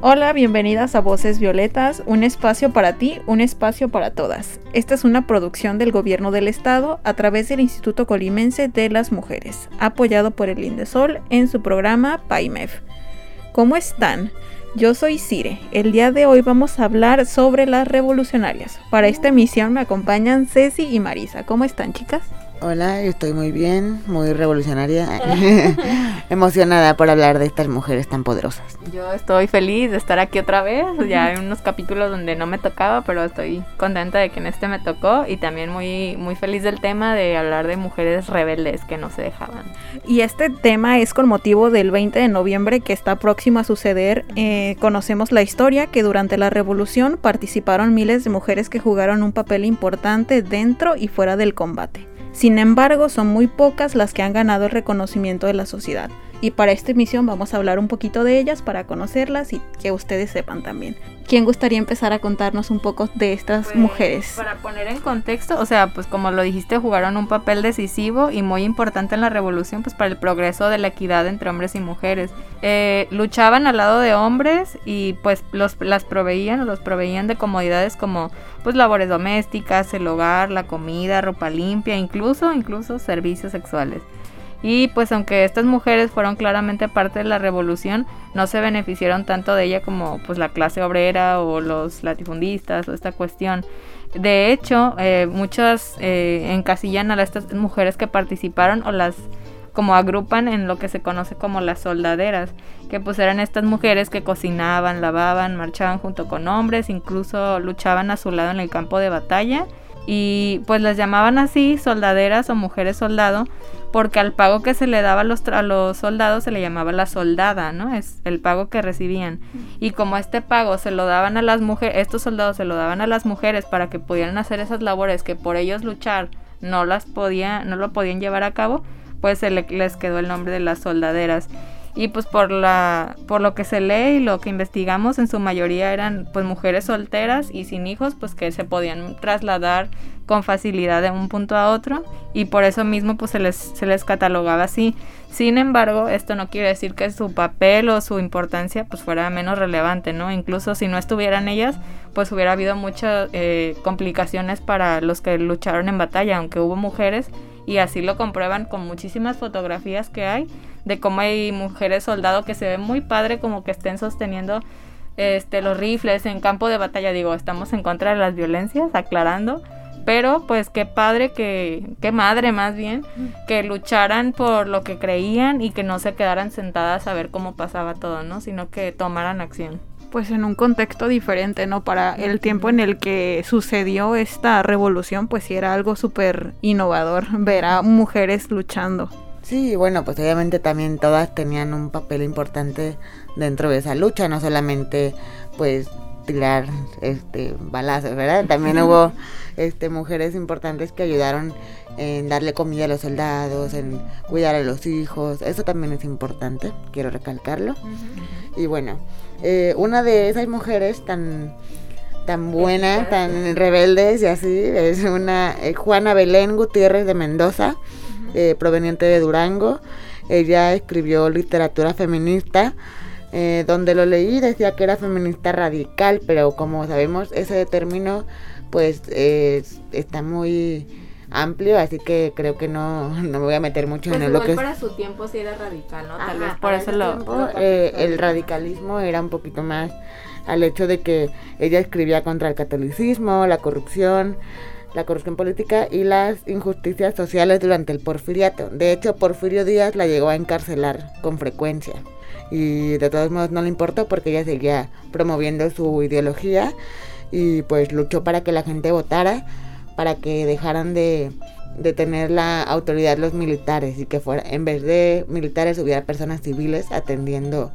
Hola, bienvenidas a Voces Violetas, un espacio para ti, un espacio para todas. Esta es una producción del Gobierno del Estado a través del Instituto Colimense de las Mujeres, apoyado por el Indesol en su programa PAIMEF. ¿Cómo están? Yo soy Cire. El día de hoy vamos a hablar sobre las revolucionarias. Para esta emisión me acompañan Ceci y Marisa. ¿Cómo están, chicas? Hola, estoy muy bien, muy revolucionaria, emocionada por hablar de estas mujeres tan poderosas. Yo estoy feliz de estar aquí otra vez, ya hay unos capítulos donde no me tocaba, pero estoy contenta de que en este me tocó y también muy, muy feliz del tema de hablar de mujeres rebeldes que no se dejaban. Y este tema es con motivo del 20 de noviembre que está próximo a suceder. Eh, conocemos la historia que durante la revolución participaron miles de mujeres que jugaron un papel importante dentro y fuera del combate. Sin embargo, son muy pocas las que han ganado el reconocimiento de la sociedad. Y para esta emisión vamos a hablar un poquito de ellas para conocerlas y que ustedes sepan también. ¿Quién gustaría empezar a contarnos un poco de estas Pues, mujeres? Para poner en contexto, o sea, pues como lo dijiste, jugaron un papel decisivo y muy importante en la revolución, pues para el progreso de la equidad entre hombres y mujeres. Eh, luchaban al lado de hombres y pues los, las proveían o los proveían de comodidades como pues labores domésticas, el hogar, la comida, ropa limpia, incluso, incluso servicios sexuales. Y pues aunque estas mujeres fueron claramente parte de la revolución, no se beneficiaron tanto de ella como pues la clase obrera o los latifundistas o esta cuestión. De hecho, eh, muchas eh, encasillan a estas mujeres que participaron o las como agrupan en lo que se conoce como las soldaderas, que pues eran estas mujeres que cocinaban, lavaban, marchaban junto con hombres, incluso luchaban a su lado en el campo de batalla y pues las llamaban así soldaderas o mujeres soldado porque al pago que se le daba a los, a los soldados se le llamaba la soldada, ¿no? Es el pago que recibían. Y como este pago se lo daban a las mujeres, estos soldados se lo daban a las mujeres para que pudieran hacer esas labores que por ellos luchar no las podía, no lo podían llevar a cabo, pues se le, les quedó el nombre de las soldaderas. Y pues por la por lo que se lee y lo que investigamos en su mayoría eran pues mujeres solteras y sin hijos, pues que se podían trasladar con facilidad de un punto a otro y por eso mismo pues se les se les catalogaba así. Sin embargo, esto no quiere decir que su papel o su importancia pues fuera menos relevante, ¿no? Incluso si no estuvieran ellas, pues hubiera habido muchas eh, complicaciones para los que lucharon en batalla, aunque hubo mujeres y así lo comprueban con muchísimas fotografías que hay de cómo hay mujeres soldado que se ven muy padre como que estén sosteniendo este los rifles en campo de batalla digo estamos en contra de las violencias aclarando pero pues qué padre que qué madre más bien que lucharan por lo que creían y que no se quedaran sentadas a ver cómo pasaba todo no sino que tomaran acción Pues en un contexto diferente, ¿no? Para el tiempo en el que sucedió esta revolución, pues sí era algo súper innovador ver a mujeres luchando. Sí, bueno, pues obviamente también todas tenían un papel importante dentro de esa lucha, no solamente pues tirar este balazos, ¿verdad? También hubo este mujeres importantes que ayudaron en darle comida a los soldados, en cuidar a los hijos, eso también es importante, quiero recalcarlo. Y bueno, eh, una de esas mujeres tan tan buena, tan rebeldes y así, es una eh, Juana Belén Gutiérrez de Mendoza, eh, proveniente de Durango. Ella escribió literatura feminista, eh, donde lo leí decía que era feminista radical, pero como sabemos ese término pues eh, está muy amplio, así que creo que no, no me voy a meter mucho pues en lo igual que es... para su tiempo sí era radical no tal Ajá, vez por eso lo, tiempo, lo eh, el radicalismo era un poquito más al hecho de que ella escribía contra el catolicismo, la corrupción, la corrupción política y las injusticias sociales durante el porfiriato. De hecho, Porfirio Díaz la llegó a encarcelar con frecuencia. Y de todos modos no le importó porque ella seguía promoviendo su ideología y pues luchó para que la gente votara, para que dejaran de, de tener la autoridad los militares y que fuera en vez de militares hubiera personas civiles atendiendo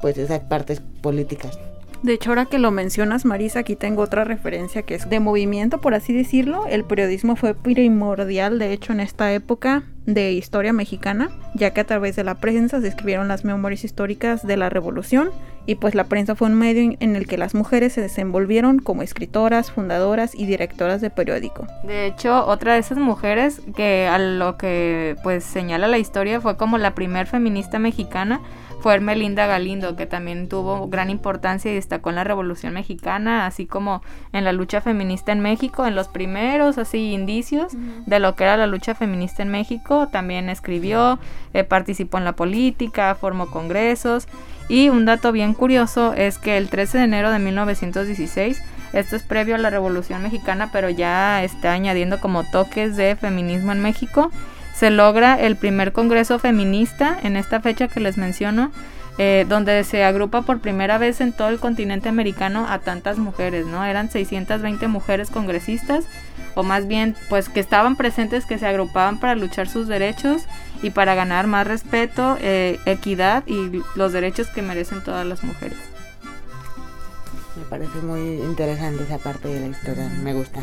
pues esas partes políticas. De hecho, ahora que lo mencionas, Marisa, aquí tengo otra referencia que es de movimiento, por así decirlo. El periodismo fue primordial, de hecho, en esta época de historia mexicana, ya que a través de la prensa se escribieron las memorias históricas de la revolución y pues la prensa fue un medio en el que las mujeres se desenvolvieron como escritoras, fundadoras y directoras de periódico. De hecho, otra de esas mujeres que a lo que pues señala la historia fue como la primer feminista mexicana fue Ermelinda Galindo, que también tuvo gran importancia y destacó en la Revolución Mexicana, así como en la lucha feminista en México, en los primeros así indicios de lo que era la lucha feminista en México, también escribió, eh, participó en la política, formó congresos. Y un dato bien curioso es que el 13 de enero de 1916 esto es previo a la Revolución Mexicana, pero ya está añadiendo como toques de feminismo en México se logra el primer congreso feminista en esta fecha que les menciono, eh, donde se agrupa por primera vez en todo el continente americano a tantas mujeres, ¿no? Eran 620 mujeres congresistas, o más bien, pues que estaban presentes, que se agrupaban para luchar sus derechos y para ganar más respeto, eh, equidad y los derechos que merecen todas las mujeres. Me parece muy interesante esa parte de la historia, me gusta.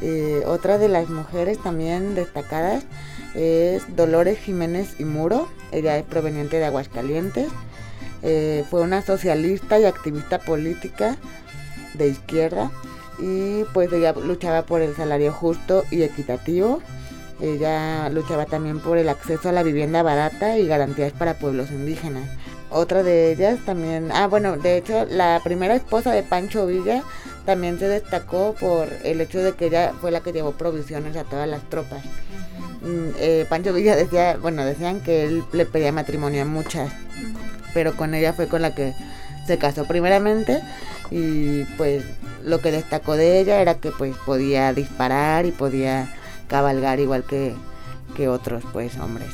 Eh, otra de las mujeres también destacadas es Dolores Jiménez y Muro. Ella es proveniente de Aguascalientes. Eh, fue una socialista y activista política de izquierda y pues ella luchaba por el salario justo y equitativo. Ella luchaba también por el acceso a la vivienda barata y garantías para pueblos indígenas. Otra de ellas también, ah bueno, de hecho la primera esposa de Pancho Villa también se destacó por el hecho de que ella fue la que llevó provisiones a todas las tropas. Mm, eh, Pancho Villa decía, bueno, decían que él le pedía matrimonio a muchas, pero con ella fue con la que se casó primeramente y pues lo que destacó de ella era que pues podía disparar y podía cabalgar igual que, que otros pues hombres.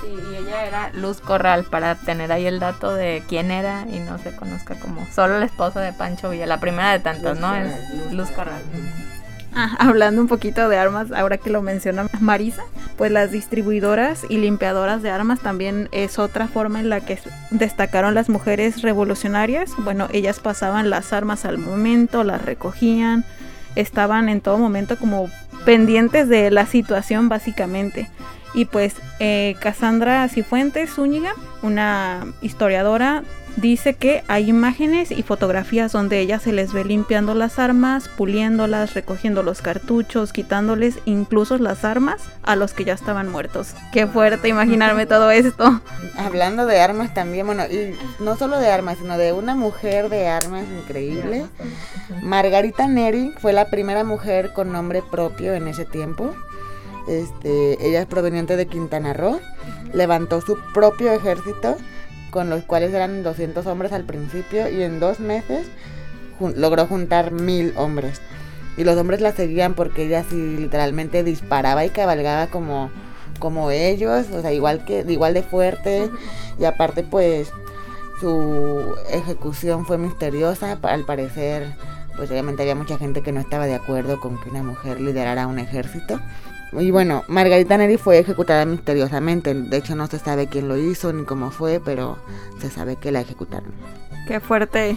Sí, y ella era Luz Corral para tener ahí el dato de quién era y no se conozca como solo la esposa de Pancho Villa, la primera de tantas, ¿no? Es Luz Corral. Hablando un poquito de armas, ahora que lo menciona Marisa, pues las distribuidoras y limpiadoras de armas también es otra forma en la que destacaron las mujeres revolucionarias. Bueno, ellas pasaban las armas al momento, las recogían, estaban en todo momento como pendientes de la situación básicamente. Y pues eh, Cassandra Cifuentes Zúñiga, una historiadora dice que hay imágenes y fotografías donde ella se les ve limpiando las armas, puliéndolas, recogiendo los cartuchos, quitándoles incluso las armas a los que ya estaban muertos. Qué fuerte imaginarme todo esto. Hablando de armas también, bueno, y no solo de armas, sino de una mujer de armas increíble. Margarita Neri fue la primera mujer con nombre propio en ese tiempo. Este, ella es proveniente de Quintana Roo, levantó su propio ejército con los cuales eran 200 hombres al principio y en dos meses logró juntar mil hombres. Y los hombres la seguían porque ella sí literalmente disparaba y cabalgaba como, como ellos, o sea, igual, que, igual de fuerte. Y aparte pues su ejecución fue misteriosa, al parecer pues obviamente había mucha gente que no estaba de acuerdo con que una mujer liderara un ejército. Y bueno, Margarita Neri fue ejecutada misteriosamente. De hecho, no se sabe quién lo hizo ni cómo fue, pero se sabe que la ejecutaron. Qué fuerte.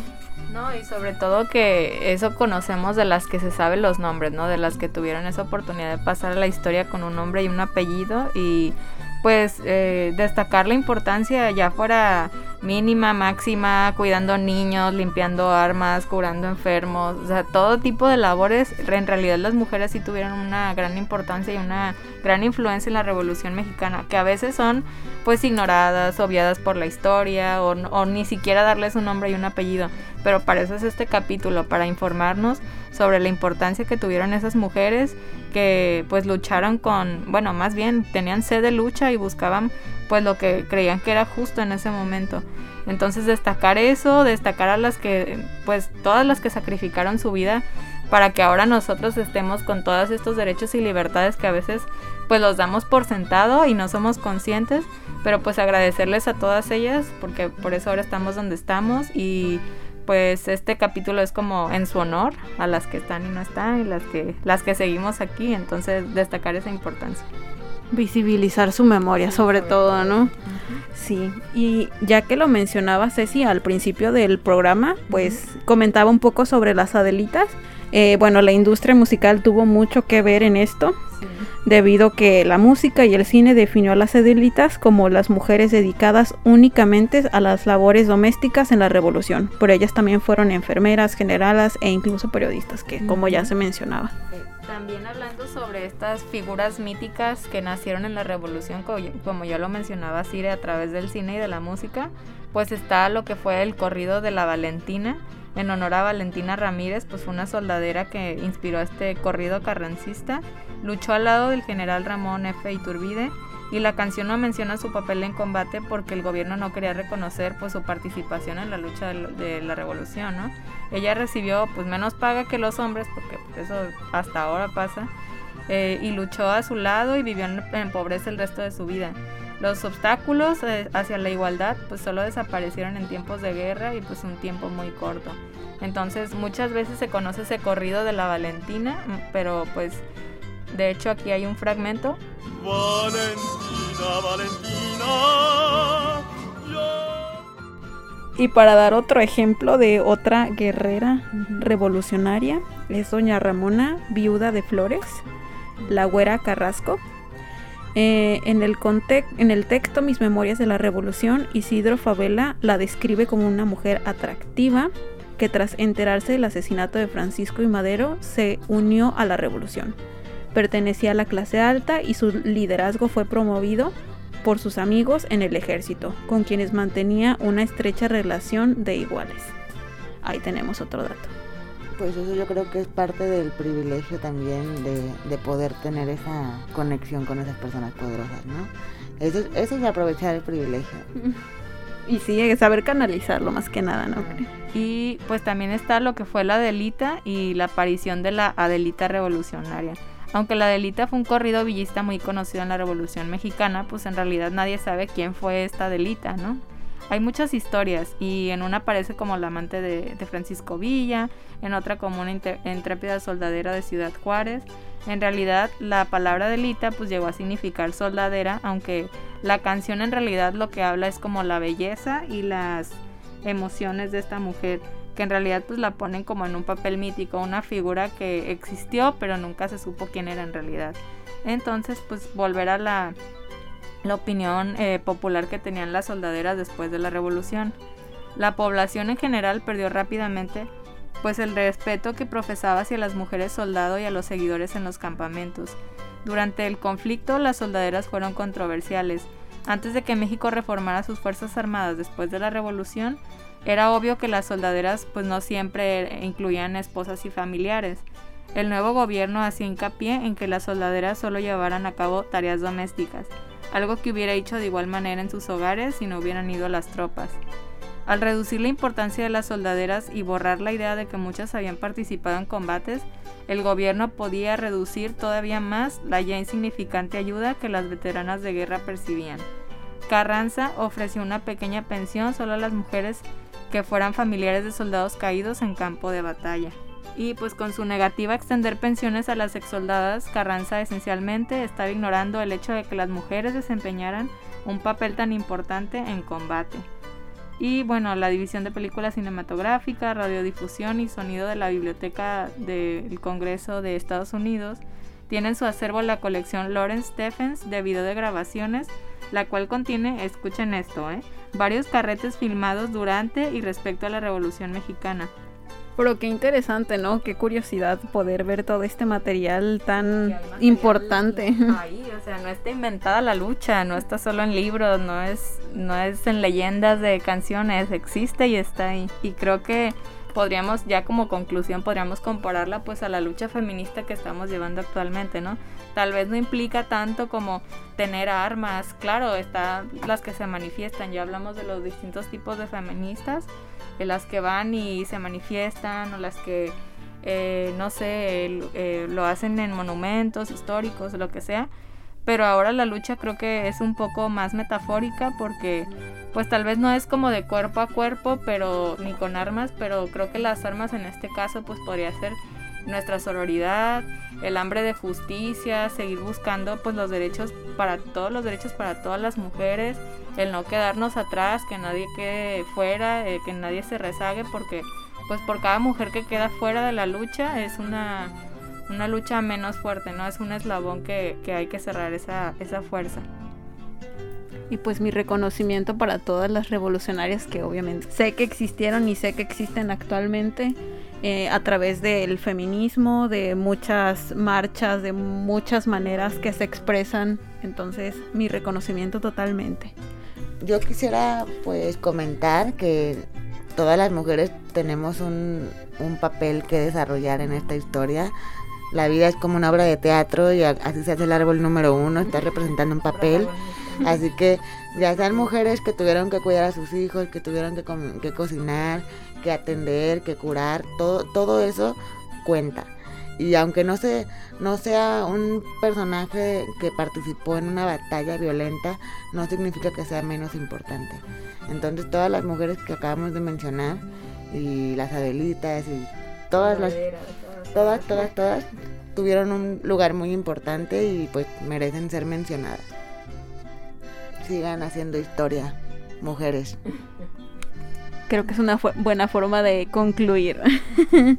No, y sobre todo que eso conocemos de las que se saben los nombres, ¿no? De las que tuvieron esa oportunidad de pasar a la historia con un nombre y un apellido y pues eh, destacar la importancia ya fuera mínima, máxima, cuidando niños, limpiando armas, curando enfermos, o sea, todo tipo de labores. En realidad las mujeres sí tuvieron una gran importancia y una gran influencia en la Revolución Mexicana, que a veces son pues ignoradas, obviadas por la historia o, o ni siquiera darles un nombre y un apellido. Pero para eso es este capítulo, para informarnos sobre la importancia que tuvieron esas mujeres que pues lucharon con, bueno, más bien tenían sed de lucha y buscaban pues lo que creían que era justo en ese momento. Entonces destacar eso, destacar a las que, pues todas las que sacrificaron su vida para que ahora nosotros estemos con todos estos derechos y libertades que a veces pues los damos por sentado y no somos conscientes, pero pues agradecerles a todas ellas porque por eso ahora estamos donde estamos y pues este capítulo es como en su honor a las que están y no están y las que las que seguimos aquí, entonces destacar esa importancia. Visibilizar su memoria, sobre todo, ¿no? Sí, y ya que lo mencionaba Ceci al principio del programa, pues comentaba un poco sobre las Adelitas. Eh, bueno, la industria musical tuvo mucho que ver en esto, debido que la música y el cine definió a las Adelitas como las mujeres dedicadas únicamente a las labores domésticas en la revolución. Por ellas también fueron enfermeras, generalas e incluso periodistas, que como ya se mencionaba. También hablando sobre estas figuras míticas que nacieron en la revolución, como ya lo mencionaba Cire, a través del cine y de la música, pues está lo que fue el corrido de la Valentina, en honor a Valentina Ramírez, pues fue una soldadera que inspiró este corrido carrancista, luchó al lado del general Ramón F. Iturbide y la canción no menciona su papel en combate porque el gobierno no quería reconocer pues su participación en la lucha de, la revolución, ¿no? Ella recibió pues menos paga que los hombres porque pues, eso hasta ahora pasa eh, y luchó a su lado y vivió en, pobreza el resto de su vida. Los obstáculos eh, hacia la igualdad pues solo desaparecieron en tiempos de guerra y pues un tiempo muy corto. Entonces muchas veces se conoce ese corrido de la Valentina, pero pues de hecho, aquí hay un fragmento. Valentina, Valentina. Y para dar otro ejemplo de otra guerrera revolucionaria, es doña Ramona, viuda de Flores, la güera Carrasco. Eh, en, el en el texto Mis Memorias de la Revolución, Isidro Favela la describe como una mujer atractiva que tras enterarse del asesinato de Francisco y Madero se unió a la revolución. Pertenecía a la clase alta y su liderazgo fue promovido por sus amigos en el ejército, con quienes mantenía una estrecha relación de iguales. Ahí tenemos otro dato. Pues eso yo creo que es parte del privilegio también de, poder tener esa conexión con esas personas poderosas, ¿no? Eso, eso es aprovechar el privilegio. Y sí, saber canalizarlo más que nada, ¿no? Y pues también está lo que fue la Adelita y la aparición de la Adelita revolucionaria. Aunque la Adelita fue un corrido villista muy conocido en la Revolución Mexicana, pues en realidad nadie sabe quién fue esta Adelita, ¿no? Hay muchas historias y en una aparece como la amante de, Francisco Villa, en otra como una intrépida soldadera de Ciudad Juárez. En realidad la palabra Adelita pues llegó a significar soldadera, aunque la canción en realidad lo que habla es como la belleza y las emociones de esta mujer que en realidad pues la ponen como en un papel mítico, una figura que existió pero nunca se supo quién era en realidad. Entonces pues volver a la, la opinión eh, popular que tenían las soldaderas después de la revolución. La población en general perdió rápidamente pues el respeto que profesaba hacia las mujeres soldado y a los seguidores en los campamentos. Durante el conflicto las soldaderas fueron controversiales. Antes de que México reformara sus fuerzas armadas después de la revolución, era obvio que las soldaderas pues no siempre incluían esposas y familiares. El nuevo gobierno hacía hincapié en que las soldaderas solo llevaran a cabo tareas domésticas, algo que hubiera hecho de igual manera en sus hogares si no hubieran ido las tropas. Al reducir la importancia de las soldaderas y borrar la idea de que muchas habían participado en combates, el gobierno podía reducir todavía más la ya insignificante ayuda que las veteranas de guerra percibían. Carranza ofreció una pequeña pensión solo a las mujeres que fueran familiares de soldados caídos en campo de batalla. Y pues con su negativa a extender pensiones a las exsoldadas, Carranza esencialmente estaba ignorando el hecho de que las mujeres desempeñaran un papel tan importante en combate. Y bueno, la división de películas cinematográficas, radiodifusión y sonido de la Biblioteca del Congreso de Estados Unidos tiene en su acervo la colección Lawrence Stephens de video de grabaciones, la cual contiene, escuchen esto, ¿eh? Varios carretes filmados durante y respecto a la Revolución Mexicana. Pero qué interesante, ¿no? Qué curiosidad poder ver todo este material tan importante. Ahí, o sea, no está inventada la lucha, no está solo en libros, no es, no es en leyendas de canciones, existe y está ahí. Y creo que podríamos, ya como conclusión, podríamos compararla pues a la lucha feminista que estamos llevando actualmente, ¿no? Tal vez no implica tanto como tener armas, claro, están las que se manifiestan, ya hablamos de los distintos tipos de feministas, de las que van y se manifiestan o las que, eh, no sé, eh, lo hacen en monumentos históricos, lo que sea, pero ahora la lucha creo que es un poco más metafórica porque pues tal vez no es como de cuerpo a cuerpo, pero ni con armas, pero creo que las armas en este caso pues podría ser nuestra sororidad, el hambre de justicia, seguir buscando pues los derechos para todos los derechos para todas las mujeres, el no quedarnos atrás, que nadie quede fuera, eh, que nadie se rezague porque pues por cada mujer que queda fuera de la lucha es una, una lucha menos fuerte, ¿no? Es un eslabón que, que hay que cerrar esa, esa fuerza. Y pues mi reconocimiento para todas las revolucionarias que obviamente sé que existieron y sé que existen actualmente eh, a través del feminismo, de muchas marchas, de muchas maneras que se expresan. Entonces mi reconocimiento totalmente. Yo quisiera pues comentar que todas las mujeres tenemos un, un papel que desarrollar en esta historia. La vida es como una obra de teatro y así se hace el árbol número uno, está representando un papel. Así que ya sean mujeres que tuvieron que cuidar a sus hijos, que tuvieron que, que cocinar, que atender, que curar, todo, todo eso cuenta. Y aunque no, se, no sea un personaje que participó en una batalla violenta, no significa que sea menos importante. Entonces todas las mujeres que acabamos de mencionar, y las Adelitas, y todas las... Todas, todas, todas tuvieron un lugar muy importante y pues merecen ser mencionadas sigan haciendo historia, mujeres. Creo que es una buena forma de concluir.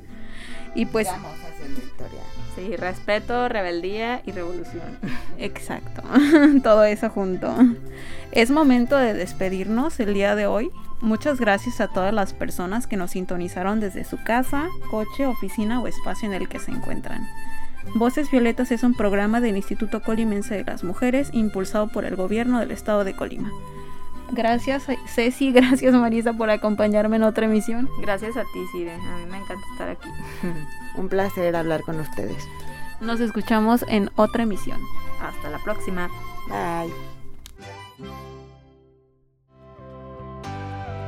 y pues... haciendo historia. Sí, respeto, rebeldía y revolución. Exacto, todo eso junto. Es momento de despedirnos el día de hoy. Muchas gracias a todas las personas que nos sintonizaron desde su casa, coche, oficina o espacio en el que se encuentran. Voces Violetas es un programa del Instituto Colimense de las Mujeres impulsado por el gobierno del estado de Colima. Gracias Ceci, gracias Marisa por acompañarme en otra emisión. Gracias a ti, Sire. A mí me encanta estar aquí. un placer hablar con ustedes. Nos escuchamos en otra emisión. Hasta la próxima. Bye.